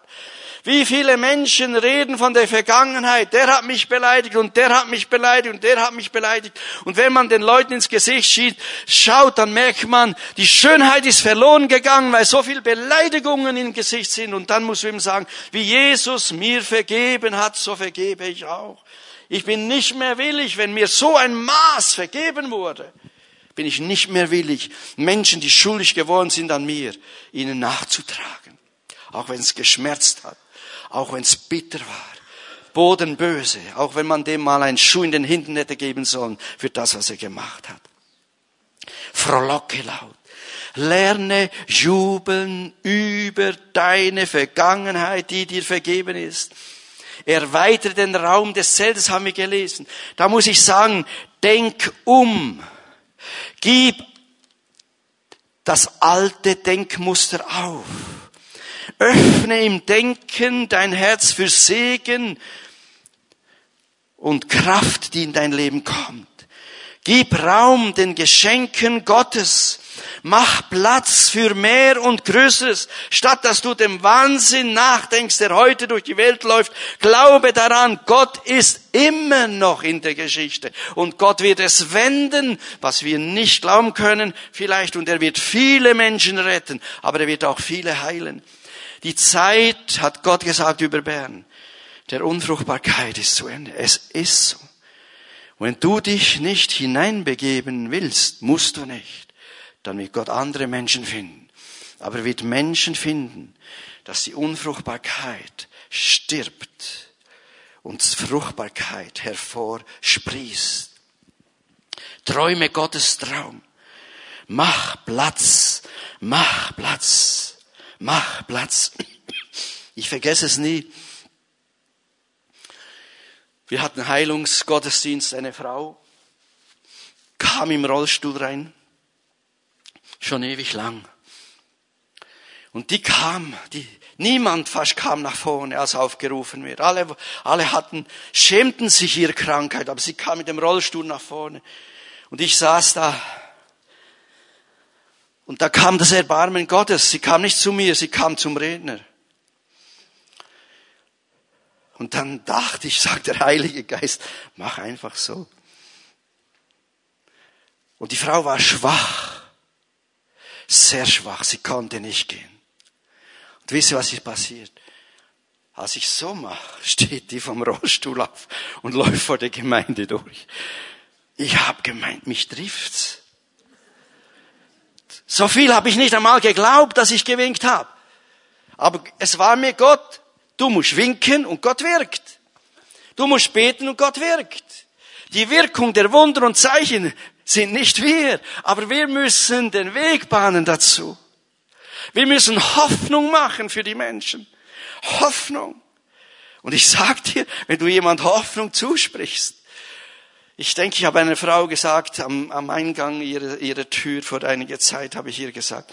Speaker 1: Wie viele Menschen reden von der Vergangenheit? Der hat mich beleidigt und der hat mich beleidigt und der hat mich beleidigt. Und wenn man den Leuten ins Gesicht schaut, dann merkt man, die Schönheit ist verloren gegangen, weil so viele Beleidigungen im Gesicht sind. Und dann muss man ihm sagen, wie Jesus mir vergeben hat, so vergebe ich auch. Ich bin nicht mehr willig, wenn mir so ein Maß vergeben wurde, bin ich nicht mehr willig, Menschen, die schuldig geworden sind an mir, ihnen nachzutragen. Auch wenn es geschmerzt hat auch wenn es bitter war. Bodenböse, auch wenn man dem mal einen Schuh in den Hintern hätte geben sollen für das, was er gemacht hat. Frohlocke laut. Lerne jubeln über deine Vergangenheit, die dir vergeben ist. Erweitere den Raum des Zeltes, haben wir gelesen. Da muss ich sagen, denk um. Gib das alte Denkmuster auf. Öffne im Denken dein Herz für Segen und Kraft, die in dein Leben kommt. Gib Raum den Geschenken Gottes. Mach Platz für mehr und Größeres, statt dass du dem Wahnsinn nachdenkst, der heute durch die Welt läuft. Glaube daran, Gott ist immer noch in der Geschichte und Gott wird es wenden, was wir nicht glauben können, vielleicht, und er wird viele Menschen retten, aber er wird auch viele heilen. Die Zeit, hat Gott gesagt über Bern, der Unfruchtbarkeit ist zu Ende. Es ist so. Wenn du dich nicht hineinbegeben willst, musst du nicht. Dann wird Gott andere Menschen finden. Aber er wird Menschen finden, dass die Unfruchtbarkeit stirbt und Fruchtbarkeit hervorsprießt. Träume Gottes Traum. Mach Platz, mach Platz. Mach Platz. Ich vergesse es nie. Wir hatten Heilungsgottesdienst, eine Frau kam im Rollstuhl rein, schon ewig lang. Und die kam, die, niemand fast kam nach vorne, als aufgerufen wird. Alle, alle hatten, schämten sich ihrer Krankheit, aber sie kam mit dem Rollstuhl nach vorne. Und ich saß da und da kam das Erbarmen Gottes. Sie kam nicht zu mir, sie kam zum Redner. Und dann dachte ich, sagt der Heilige Geist, mach einfach so. Und die Frau war schwach, sehr schwach, sie konnte nicht gehen. Und wisst ihr, was ist passiert? Als ich so mache, steht die vom Rollstuhl auf und läuft vor der Gemeinde durch. Ich habe gemeint, mich trifft's. So viel habe ich nicht einmal geglaubt, dass ich gewinkt habe. Aber es war mir Gott. Du musst winken und Gott wirkt. Du musst beten und Gott wirkt. Die Wirkung der Wunder und Zeichen sind nicht wir, aber wir müssen den Weg bahnen dazu. Wir müssen Hoffnung machen für die Menschen. Hoffnung. Und ich sag dir, wenn du jemand Hoffnung zusprichst, ich denke, ich habe einer Frau gesagt, am, am Eingang ihrer, ihrer Tür vor einiger Zeit habe ich ihr gesagt,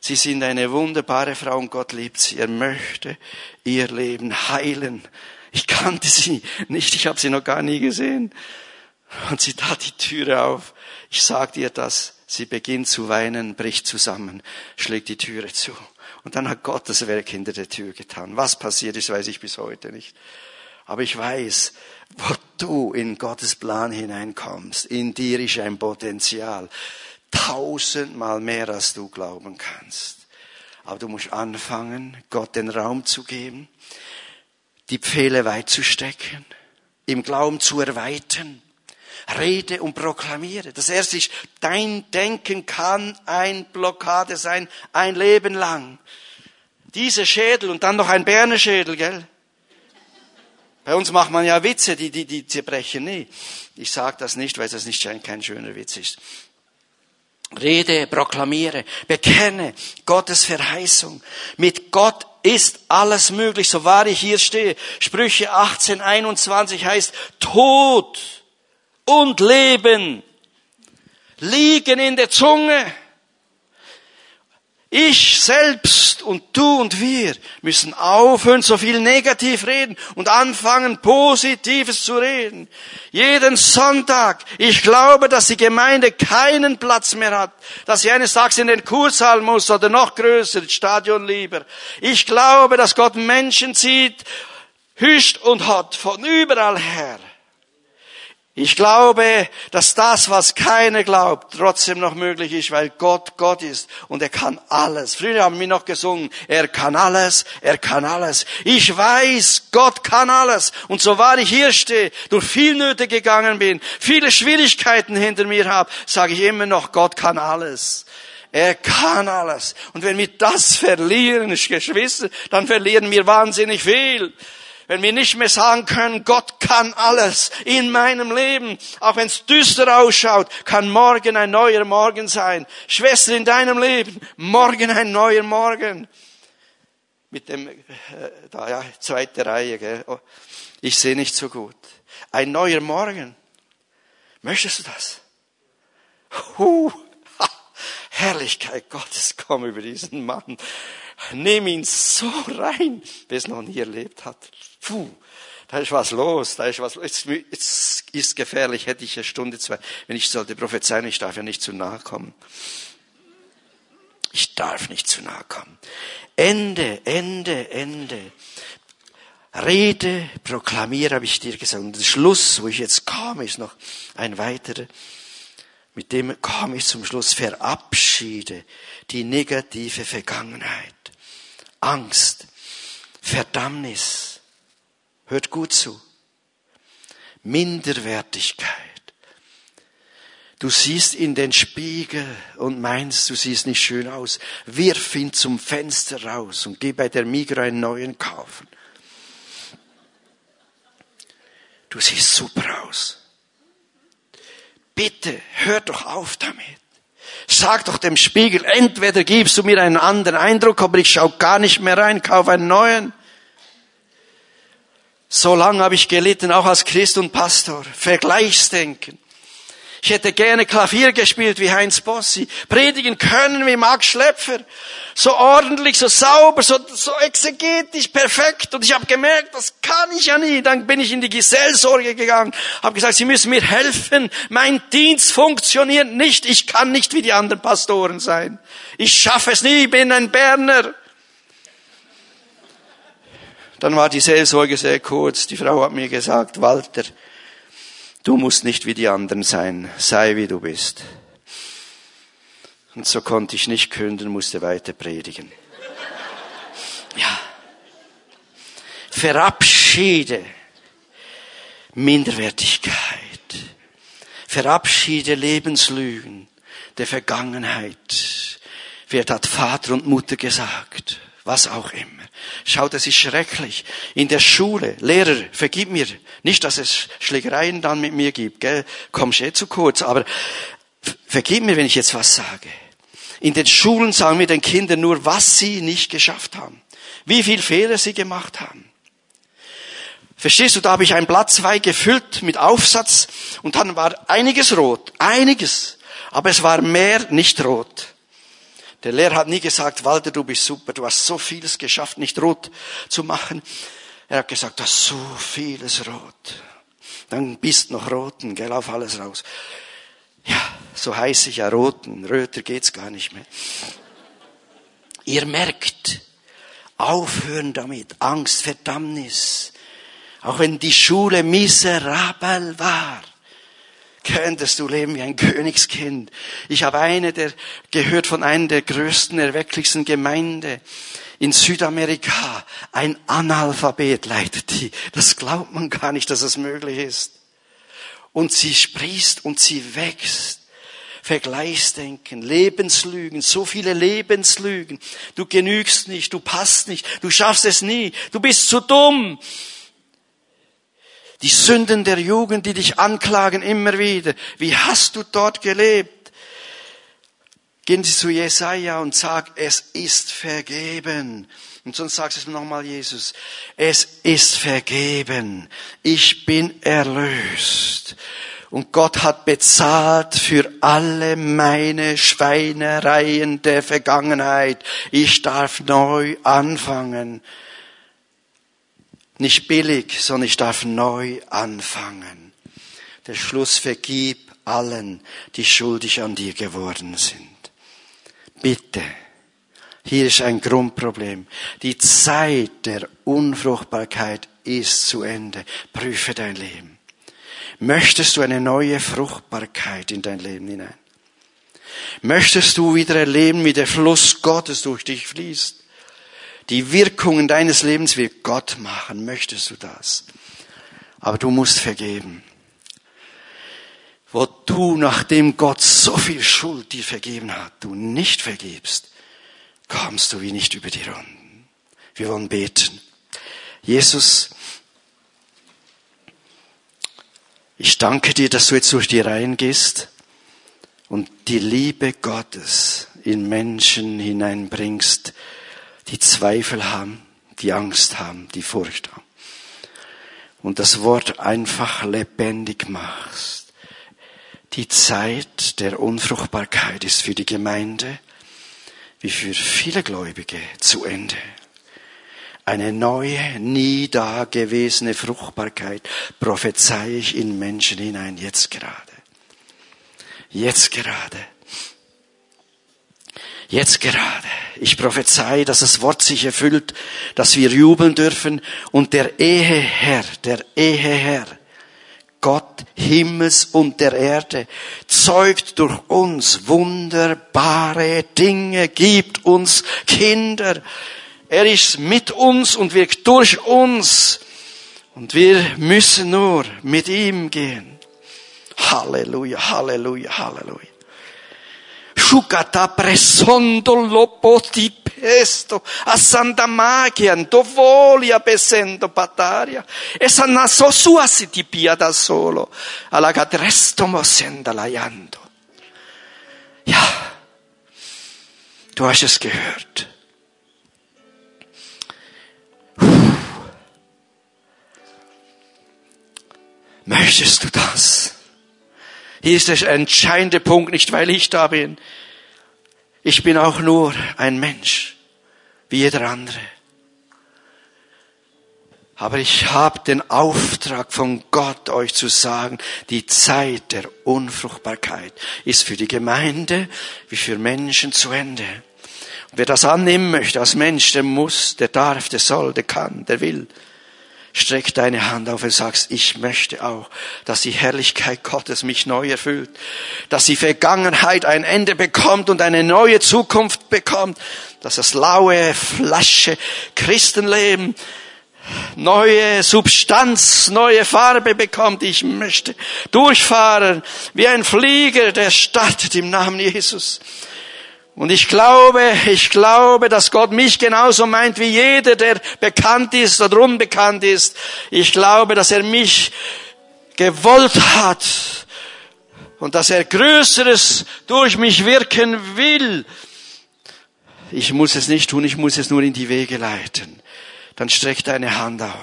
Speaker 1: Sie sind eine wunderbare Frau und Gott liebt sie. Er möchte ihr Leben heilen. Ich kannte sie nicht, ich habe sie noch gar nie gesehen. Und sie tat die Türe auf. Ich sagte ihr das. Sie beginnt zu weinen, bricht zusammen, schlägt die Türe zu. Und dann hat Gott das Werk hinter der Tür getan. Was passiert ist, weiß ich bis heute nicht. Aber ich weiß, wo du in Gottes Plan hineinkommst, in dir ist ein Potenzial. Tausendmal mehr, als du glauben kannst. Aber du musst anfangen, Gott den Raum zu geben, die Pfähle weit zu stecken, im Glauben zu erweitern rede und proklamiere. Das erste ist, dein Denken kann ein Blockade sein, ein Leben lang. Diese Schädel und dann noch ein Berner Schädel, gell? Bei uns macht man ja Witze, die, die, die zerbrechen nie. Ich sage das nicht, weil das nicht kein schöner Witz ist. Rede, proklamiere, bekenne Gottes Verheißung. Mit Gott ist alles möglich, so wahr ich hier stehe. Sprüche 18, 21 heißt, Tod und Leben liegen in der Zunge. Ich selbst und du und wir müssen aufhören, so viel negativ reden und anfangen, Positives zu reden. Jeden Sonntag. Ich glaube, dass die Gemeinde keinen Platz mehr hat, dass sie eines Tages in den Kursaal muss oder noch größer, das Stadion lieber. Ich glaube, dass Gott Menschen zieht, hüscht und hat von überall her. Ich glaube, dass das, was keiner glaubt, trotzdem noch möglich ist, weil Gott Gott ist und er kann alles. Früher haben wir noch gesungen, er kann alles, er kann alles. Ich weiß, Gott kann alles. Und so wahr ich hier stehe, durch viel Nöte gegangen bin, viele Schwierigkeiten hinter mir habe, sage ich immer noch, Gott kann alles. Er kann alles. Und wenn wir das verlieren, Geschwister, dann verlieren wir wahnsinnig viel. Wenn wir nicht mehr sagen können, Gott kann alles in meinem Leben, auch wenn es düster ausschaut, kann morgen ein neuer Morgen sein. Schwester, in deinem Leben, morgen ein neuer Morgen. Mit dem, äh, da ja, zweite Reihe, gell? Oh, ich sehe nicht so gut. Ein neuer Morgen. Möchtest du das? Huh. Herrlichkeit Gottes, komm über diesen Mann. Nimm ihn so rein, wie es noch nie erlebt hat. Puh, da ist was los, da ist was los. Jetzt, jetzt ist gefährlich, hätte ich eine Stunde, zwei. Wenn ich sollte prophezeien, ich darf ja nicht zu nahe kommen. Ich darf nicht zu nahe kommen. Ende, Ende, Ende. Rede, proklamiere, habe ich dir gesagt. Und der Schluss, wo ich jetzt komme, ist noch ein weiterer. Mit dem komme ich zum Schluss. Verabschiede die negative Vergangenheit. Angst, Verdammnis, Hört gut zu. Minderwertigkeit. Du siehst in den Spiegel und meinst, du siehst nicht schön aus. Wirf ihn zum Fenster raus und geh bei der Migros einen neuen kaufen. Du siehst super aus. Bitte, hör doch auf damit. Sag doch dem Spiegel, entweder gibst du mir einen anderen Eindruck, aber ich schau gar nicht mehr rein, kauf einen neuen. So lange habe ich gelitten, auch als Christ und Pastor. Vergleichsdenken. Ich hätte gerne Klavier gespielt wie Heinz Bossi, predigen können wie Max Schlepfer. So ordentlich, so sauber, so, so exegetisch, perfekt. Und ich habe gemerkt, das kann ich ja nie. Dann bin ich in die Gesellsorge gegangen, habe gesagt, Sie müssen mir helfen. Mein Dienst funktioniert nicht. Ich kann nicht wie die anderen Pastoren sein. Ich schaffe es nie, ich bin ein Berner. Dann war die Seelsorge sehr kurz. Die Frau hat mir gesagt, Walter, du musst nicht wie die anderen sein, sei wie du bist. Und so konnte ich nicht künden, musste weiter predigen. Ja. Verabschiede Minderwertigkeit. Verabschiede Lebenslügen der Vergangenheit. Wer hat Vater und Mutter gesagt? Was auch immer. Schau, das ist schrecklich. In der Schule, Lehrer, vergib mir. Nicht, dass es Schlägereien dann mit mir gibt, gell? Kommst eh zu kurz, aber vergib mir, wenn ich jetzt was sage. In den Schulen sagen wir den Kindern nur, was sie nicht geschafft haben. Wie viel Fehler sie gemacht haben. Verstehst du, da habe ich ein Blatt zwei gefüllt mit Aufsatz und dann war einiges rot, einiges, aber es war mehr nicht rot. Der Lehrer hat nie gesagt, Walter, du bist super, du hast so vieles geschafft, nicht rot zu machen. Er hat gesagt, du hast so vieles rot. Dann bist noch roten, gell, auf alles raus. Ja, so heiß ich ja roten, röter geht's gar nicht mehr. Ihr merkt, aufhören damit, Angst, Verdammnis. Auch wenn die Schule miserabel war, könntest du leben wie ein Königskind. Ich habe eine der, gehört von einer der größten, erwecklichsten Gemeinde in Südamerika. Ein Analphabet leitet die. Das glaubt man gar nicht, dass es möglich ist. Und sie sprießt und sie wächst. Vergleichsdenken, Lebenslügen, so viele Lebenslügen. Du genügst nicht, du passt nicht, du schaffst es nie, du bist zu dumm. Die Sünden der Jugend, die dich anklagen immer wieder. Wie hast du dort gelebt? Gehen Sie zu Jesaja und sag, es ist vergeben. Und sonst sagst du es nochmal, Jesus. Es ist vergeben. Ich bin erlöst. Und Gott hat bezahlt für alle meine Schweinereien der Vergangenheit. Ich darf neu anfangen. Nicht billig, sondern ich darf neu anfangen. Der Schluss vergib allen, die schuldig an dir geworden sind. Bitte. Hier ist ein Grundproblem. Die Zeit der Unfruchtbarkeit ist zu Ende. Prüfe dein Leben. Möchtest du eine neue Fruchtbarkeit in dein Leben hinein? Möchtest du wieder erleben, wie der Fluss Gottes durch dich fließt? Die Wirkungen deines Lebens wird Gott machen. Möchtest du das? Aber du musst vergeben. Wo du, nachdem Gott so viel Schuld dir vergeben hat, du nicht vergibst, kommst du wie nicht über die Runden. Wir wollen beten. Jesus, ich danke dir, dass du jetzt durch die Reihen gehst und die Liebe Gottes in Menschen hineinbringst, die Zweifel haben, die Angst haben, die Furcht haben. Und das Wort einfach lebendig machst. Die Zeit der Unfruchtbarkeit ist für die Gemeinde wie für viele Gläubige zu Ende. Eine neue, nie dagewesene Fruchtbarkeit prophezei ich in Menschen hinein, jetzt gerade. Jetzt gerade. Jetzt gerade. Ich prophezei, dass das Wort sich erfüllt, dass wir jubeln dürfen und der Eheherr, der Eheherr, Gott Himmels und der Erde, zeugt durch uns wunderbare Dinge, gibt uns Kinder. Er ist mit uns und wirkt durch uns. Und wir müssen nur mit ihm gehen. Halleluja, Halleluja, Halleluja. Shukata presondo lopoti pesto, a Santa Magian, dovolia pesendo pataria, e sanna so sua si ti da solo, alla gadresto mosenda layando. Ja, du hast es gehört. Möchtest du das? Hier ist der entscheidende Punkt, nicht weil ich da bin. Ich bin auch nur ein Mensch, wie jeder andere. Aber ich habe den Auftrag von Gott, euch zu sagen, die Zeit der Unfruchtbarkeit ist für die Gemeinde wie für Menschen zu Ende. Und wer das annehmen möchte als Mensch, der muss, der darf, der soll, der kann, der will. Streck deine Hand auf und sagst, ich möchte auch, dass die Herrlichkeit Gottes mich neu erfüllt, dass die Vergangenheit ein Ende bekommt und eine neue Zukunft bekommt, dass das laue Flasche Christenleben neue Substanz, neue Farbe bekommt. Ich möchte durchfahren wie ein Flieger, der startet im Namen Jesus. Und ich glaube, ich glaube, dass Gott mich genauso meint wie jeder, der bekannt ist oder unbekannt ist. Ich glaube, dass er mich gewollt hat und dass er Größeres durch mich wirken will. Ich muss es nicht tun, ich muss es nur in die Wege leiten. Dann streck deine Hand auf.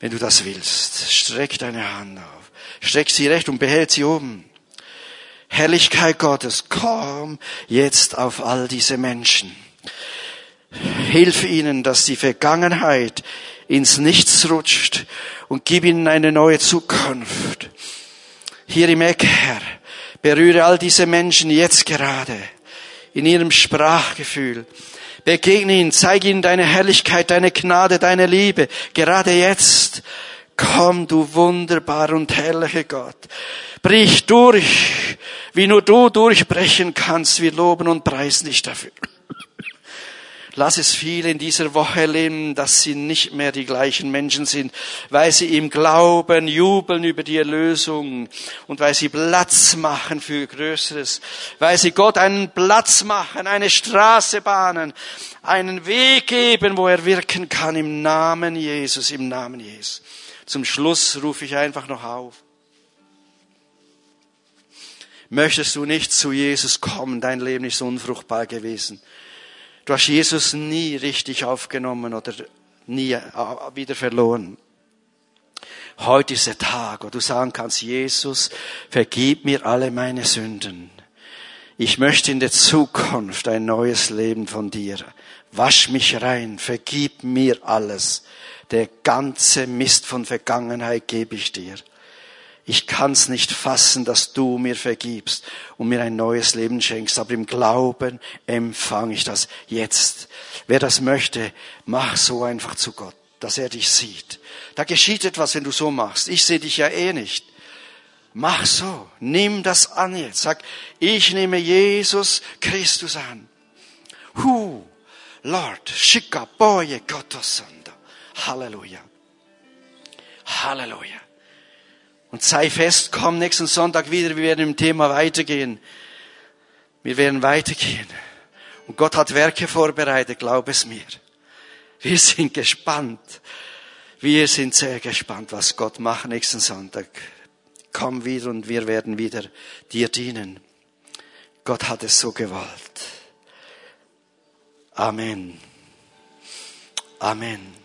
Speaker 1: Wenn du das willst, streck deine Hand auf. Streck sie recht und behält sie oben. Herrlichkeit Gottes, komm jetzt auf all diese Menschen. Hilf ihnen, dass die Vergangenheit ins Nichts rutscht und gib ihnen eine neue Zukunft. Hier im Eck, Herr, berühre all diese Menschen jetzt gerade in ihrem Sprachgefühl. Begegne ihnen, zeige ihnen deine Herrlichkeit, deine Gnade, deine Liebe, gerade jetzt. Komm, du wunderbar und herrlicher Gott. Brich durch, wie nur du durchbrechen kannst. Wir loben und preisen dich dafür. Lass es viele in dieser Woche erleben, dass sie nicht mehr die gleichen Menschen sind, weil sie im Glauben jubeln über die Erlösung und weil sie Platz machen für Größeres, weil sie Gott einen Platz machen, eine Straße bahnen, einen Weg geben, wo er wirken kann im Namen Jesus, im Namen Jesus. Zum Schluss rufe ich einfach noch auf. Möchtest du nicht zu Jesus kommen? Dein Leben ist unfruchtbar gewesen. Du hast Jesus nie richtig aufgenommen oder nie äh, wieder verloren. Heute ist der Tag, wo du sagen kannst, Jesus, vergib mir alle meine Sünden. Ich möchte in der Zukunft ein neues Leben von dir. Wasch mich rein, vergib mir alles. Der ganze Mist von Vergangenheit gebe ich dir. Ich kann's nicht fassen, dass du mir vergibst und mir ein neues Leben schenkst, aber im Glauben empfange ich das jetzt. Wer das möchte, mach so einfach zu Gott, dass er dich sieht. Da geschieht etwas, wenn du so machst. Ich sehe dich ja eh nicht. Mach so, nimm das an jetzt. Sag, ich nehme Jesus Christus an. Hu, Lord, shika boye kotosanda. Halleluja. Halleluja. Und sei fest, komm nächsten Sonntag wieder, wir werden im Thema weitergehen. Wir werden weitergehen. Und Gott hat Werke vorbereitet, glaub es mir. Wir sind gespannt. Wir sind sehr gespannt, was Gott macht nächsten Sonntag. Komm wieder und wir werden wieder dir dienen. Gott hat es so gewollt. Amen. Amen.